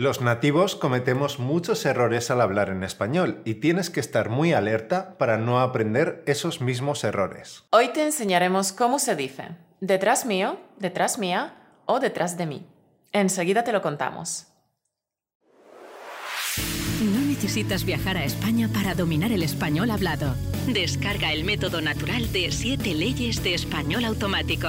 Los nativos cometemos muchos errores al hablar en español y tienes que estar muy alerta para no aprender esos mismos errores. Hoy te enseñaremos cómo se dice detrás mío, detrás mía o detrás de mí. Enseguida te lo contamos. No necesitas viajar a España para dominar el español hablado. Descarga el método natural de 7 leyes de español automático.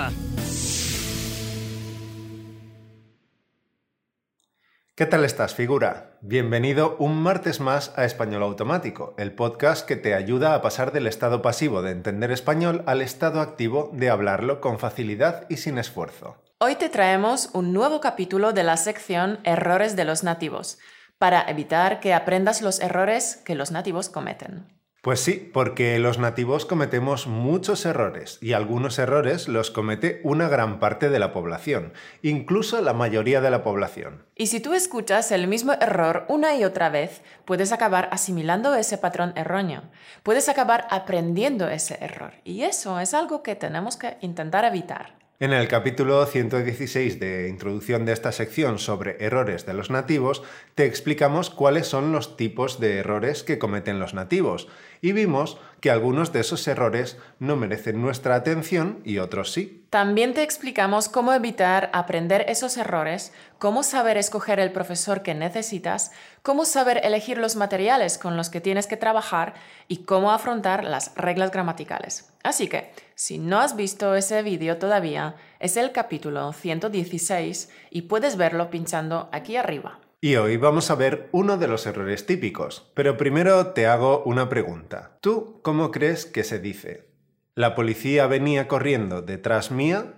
¿Qué tal estás, figura? Bienvenido un martes más a Español Automático, el podcast que te ayuda a pasar del estado pasivo de entender español al estado activo de hablarlo con facilidad y sin esfuerzo. Hoy te traemos un nuevo capítulo de la sección Errores de los nativos, para evitar que aprendas los errores que los nativos cometen. Pues sí, porque los nativos cometemos muchos errores y algunos errores los comete una gran parte de la población, incluso la mayoría de la población. Y si tú escuchas el mismo error una y otra vez, puedes acabar asimilando ese patrón erróneo, puedes acabar aprendiendo ese error y eso es algo que tenemos que intentar evitar. En el capítulo 116 de introducción de esta sección sobre errores de los nativos, te explicamos cuáles son los tipos de errores que cometen los nativos y vimos que algunos de esos errores no merecen nuestra atención y otros sí. También te explicamos cómo evitar aprender esos errores, cómo saber escoger el profesor que necesitas, cómo saber elegir los materiales con los que tienes que trabajar y cómo afrontar las reglas gramaticales. Así que, si no has visto ese vídeo todavía, es el capítulo 116 y puedes verlo pinchando aquí arriba. Y hoy vamos a ver uno de los errores típicos, pero primero te hago una pregunta. ¿Tú cómo crees que se dice? ¿La policía venía corriendo detrás mía?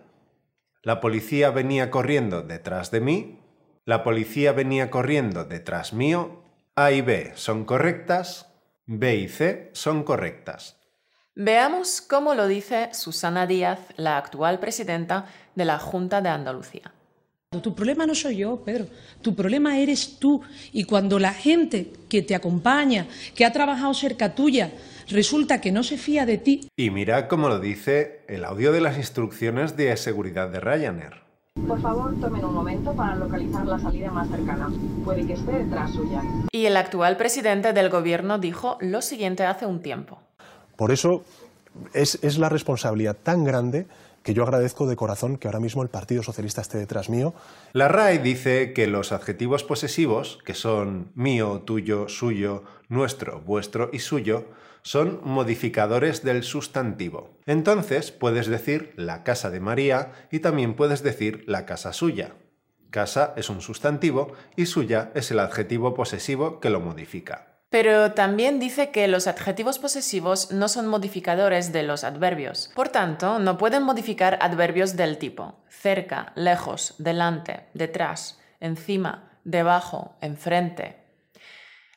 ¿La policía venía corriendo detrás de mí? ¿La policía venía corriendo detrás mío? A y B son correctas, B y C son correctas. Veamos cómo lo dice Susana Díaz, la actual presidenta de la Junta de Andalucía. Tu problema no soy yo, Pedro. Tu problema eres tú. Y cuando la gente que te acompaña, que ha trabajado cerca tuya, resulta que no se fía de ti. Y mira cómo lo dice el audio de las instrucciones de seguridad de Ryanair. Por favor, tomen un momento para localizar la salida más cercana. Puede que esté detrás suya. Y el actual presidente del gobierno dijo lo siguiente hace un tiempo. Por eso es, la responsabilidad tan grande que yo agradezco de corazón que ahora mismo el Partido Socialista esté detrás mío. La RAE dice que los adjetivos posesivos, que son mío, tuyo, suyo, nuestro, vuestro y suyo, son modificadores del sustantivo. Entonces puedes decir la casa de María y también puedes decir la casa suya. Casa es un sustantivo y suya es el adjetivo posesivo que lo modifica. Pero también dice que los adjetivos posesivos no son modificadores de los adverbios. Por tanto, no pueden modificar adverbios del tipo cerca, lejos, delante, detrás, encima, debajo, enfrente.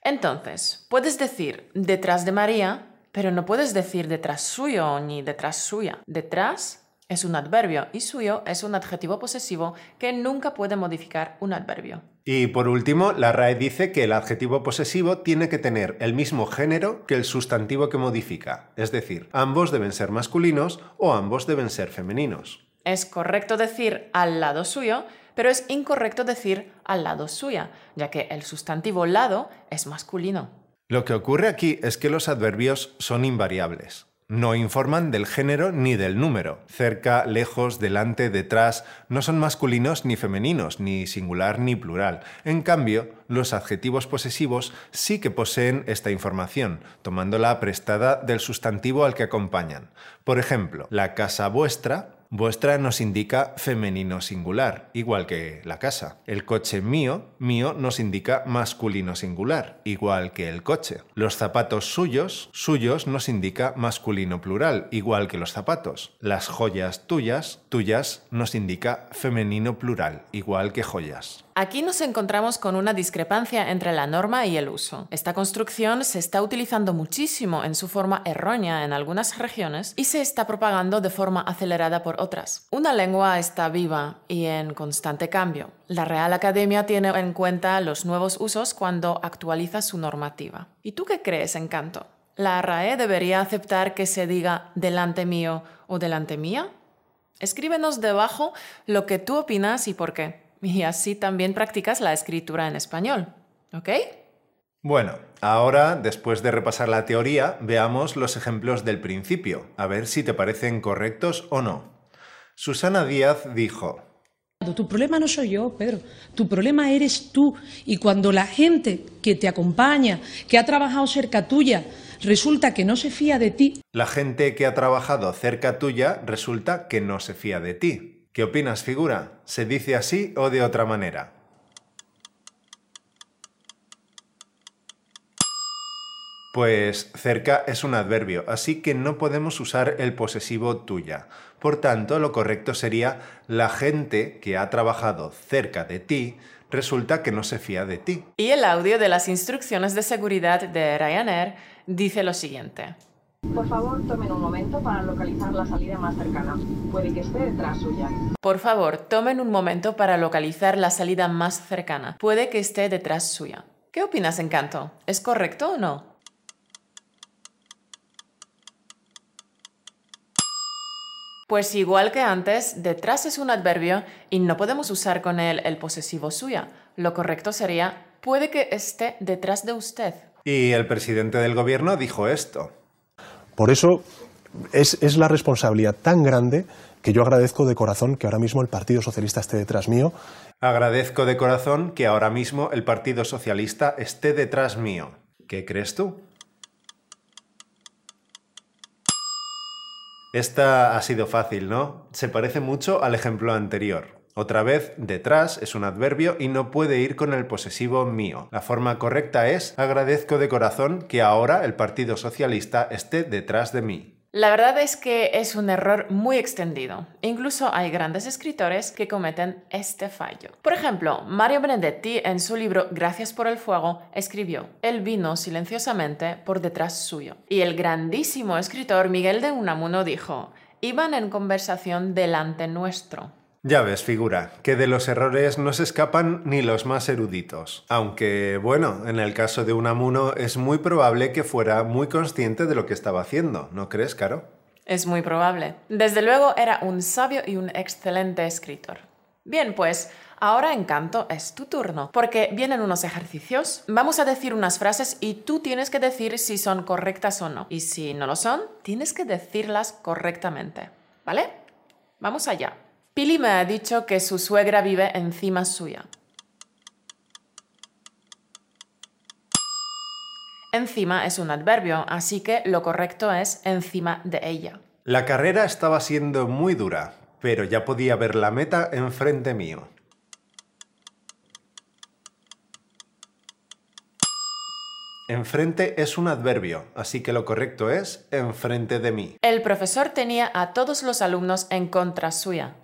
Entonces, puedes decir detrás de María, pero no puedes decir detrás suyo ni detrás suya. Detrás es un adverbio y suyo es un adjetivo posesivo que nunca puede modificar un adverbio. Y por último, la RAE dice que el adjetivo posesivo tiene que tener el mismo género que el sustantivo que modifica, es decir, ambos deben ser masculinos o ambos deben ser femeninos. Es correcto decir al lado suyo, pero es incorrecto decir al lado suya, ya que el sustantivo lado es masculino. Lo que ocurre aquí es que los adverbios son invariables. No informan del género ni del número. Cerca, lejos, delante, detrás, no son masculinos ni femeninos, ni singular ni plural. En cambio, los adjetivos posesivos sí que poseen esta información, tomándola prestada del sustantivo al que acompañan. Por ejemplo, la casa vuestra Vuestra nos indica femenino singular, igual que la casa. El coche mío, mío nos indica masculino singular, igual que el coche. Los zapatos suyos, suyos nos indica masculino plural, igual que los zapatos. Las joyas tuyas, tuyas nos indica femenino plural, igual que joyas. Aquí nos encontramos con una discrepancia entre la norma y el uso. Esta construcción se está utilizando muchísimo en su forma errónea en algunas regiones y se está propagando de forma acelerada por otras. Una lengua está viva y en constante cambio. La Real Academia tiene en cuenta los nuevos usos cuando actualiza su normativa. ¿Y tú qué crees, Encanto? ¿La RAE debería aceptar que se diga delante mío o delante mía? Escríbenos debajo lo que tú opinas y por qué. Y así también practicas la escritura en español. ¿Ok? Bueno, ahora, después de repasar la teoría, veamos los ejemplos del principio, a ver si te parecen correctos o no. Susana Díaz dijo, Tu problema no soy yo, Pedro. Tu problema eres tú. Y cuando la gente que te acompaña, que ha trabajado cerca tuya, resulta que no se fía de ti. La gente que ha trabajado cerca tuya resulta que no se fía de ti. ¿Qué opinas, figura? ¿Se dice así o de otra manera? Pues cerca es un adverbio, así que no podemos usar el posesivo tuya. Por tanto, lo correcto sería la gente que ha trabajado cerca de ti resulta que no se fía de ti. Y el audio de las instrucciones de seguridad de Ryanair dice lo siguiente. Por favor, tomen un momento para localizar la salida más cercana. Puede que esté detrás suya. Por favor, tomen un momento para localizar la salida más cercana. Puede que esté detrás suya. ¿Qué opinas, Encanto? ¿Es correcto o no? Pues igual que antes, detrás es un adverbio y no podemos usar con él el posesivo suya. Lo correcto sería puede que esté detrás de usted. Y el presidente del gobierno dijo esto. Por eso es, es la responsabilidad tan grande que yo agradezco de corazón que ahora mismo el Partido Socialista esté detrás mío. Agradezco de corazón que ahora mismo el Partido Socialista esté detrás mío. ¿Qué crees tú? Esta ha sido fácil, ¿no? Se parece mucho al ejemplo anterior. Otra vez, detrás es un adverbio y no puede ir con el posesivo mío. La forma correcta es agradezco de corazón que ahora el Partido Socialista esté detrás de mí. La verdad es que es un error muy extendido. Incluso hay grandes escritores que cometen este fallo. Por ejemplo, Mario Benedetti en su libro Gracias por el fuego escribió, Él vino silenciosamente por detrás suyo. Y el grandísimo escritor Miguel de Unamuno dijo, iban en conversación delante nuestro. Ya ves, figura, que de los errores no se escapan ni los más eruditos. Aunque, bueno, en el caso de Unamuno es muy probable que fuera muy consciente de lo que estaba haciendo, ¿no crees, Caro? Es muy probable. Desde luego era un sabio y un excelente escritor. Bien, pues ahora Encanto es tu turno, porque vienen unos ejercicios. Vamos a decir unas frases y tú tienes que decir si son correctas o no. Y si no lo son, tienes que decirlas correctamente. ¿Vale? Vamos allá. Pili me ha dicho que su suegra vive encima suya. Encima es un adverbio, así que lo correcto es encima de ella. La carrera estaba siendo muy dura, pero ya podía ver la meta enfrente mío. Enfrente es un adverbio, así que lo correcto es enfrente de mí. El profesor tenía a todos los alumnos en contra suya.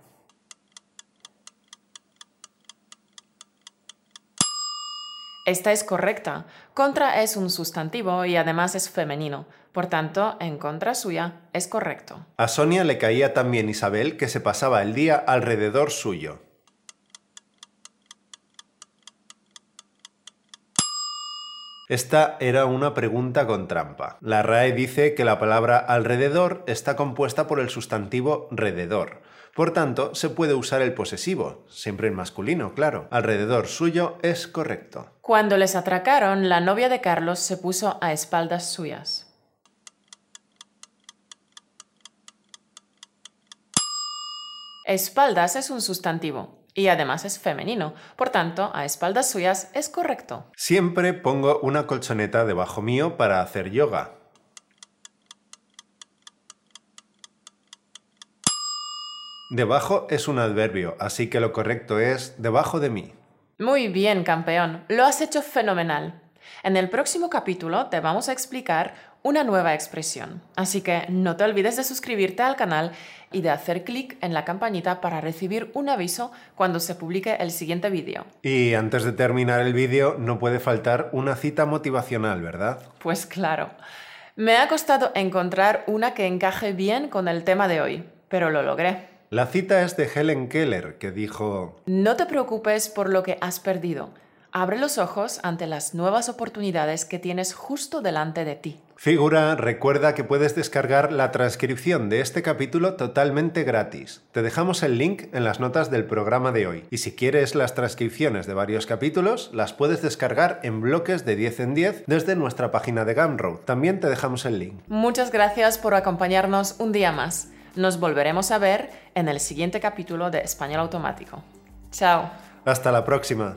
Esta es correcta. Contra es un sustantivo y además es femenino. Por tanto, en contra suya es correcto. A Sonia le caía también Isabel que se pasaba el día alrededor suyo. Esta era una pregunta con trampa. La RAE dice que la palabra alrededor está compuesta por el sustantivo rededor. Por tanto, se puede usar el posesivo, siempre en masculino, claro. Alrededor suyo es correcto. Cuando les atracaron, la novia de Carlos se puso a espaldas suyas. Espaldas es un sustantivo y además es femenino, por tanto, a espaldas suyas es correcto. Siempre pongo una colchoneta debajo mío para hacer yoga. Debajo es un adverbio, así que lo correcto es debajo de mí. Muy bien, campeón, lo has hecho fenomenal. En el próximo capítulo te vamos a explicar una nueva expresión, así que no te olvides de suscribirte al canal y de hacer clic en la campanita para recibir un aviso cuando se publique el siguiente vídeo. Y antes de terminar el vídeo no puede faltar una cita motivacional, ¿verdad? Pues claro. Me ha costado encontrar una que encaje bien con el tema de hoy, pero lo logré. La cita es de Helen Keller, que dijo... No te preocupes por lo que has perdido. Abre los ojos ante las nuevas oportunidades que tienes justo delante de ti. Figura, recuerda que puedes descargar la transcripción de este capítulo totalmente gratis. Te dejamos el link en las notas del programa de hoy. Y si quieres las transcripciones de varios capítulos, las puedes descargar en bloques de 10 en 10 desde nuestra página de Gumroad. También te dejamos el link. Muchas gracias por acompañarnos un día más. Nos volveremos a ver en el siguiente capítulo de Español Automático. Chao. Hasta la próxima.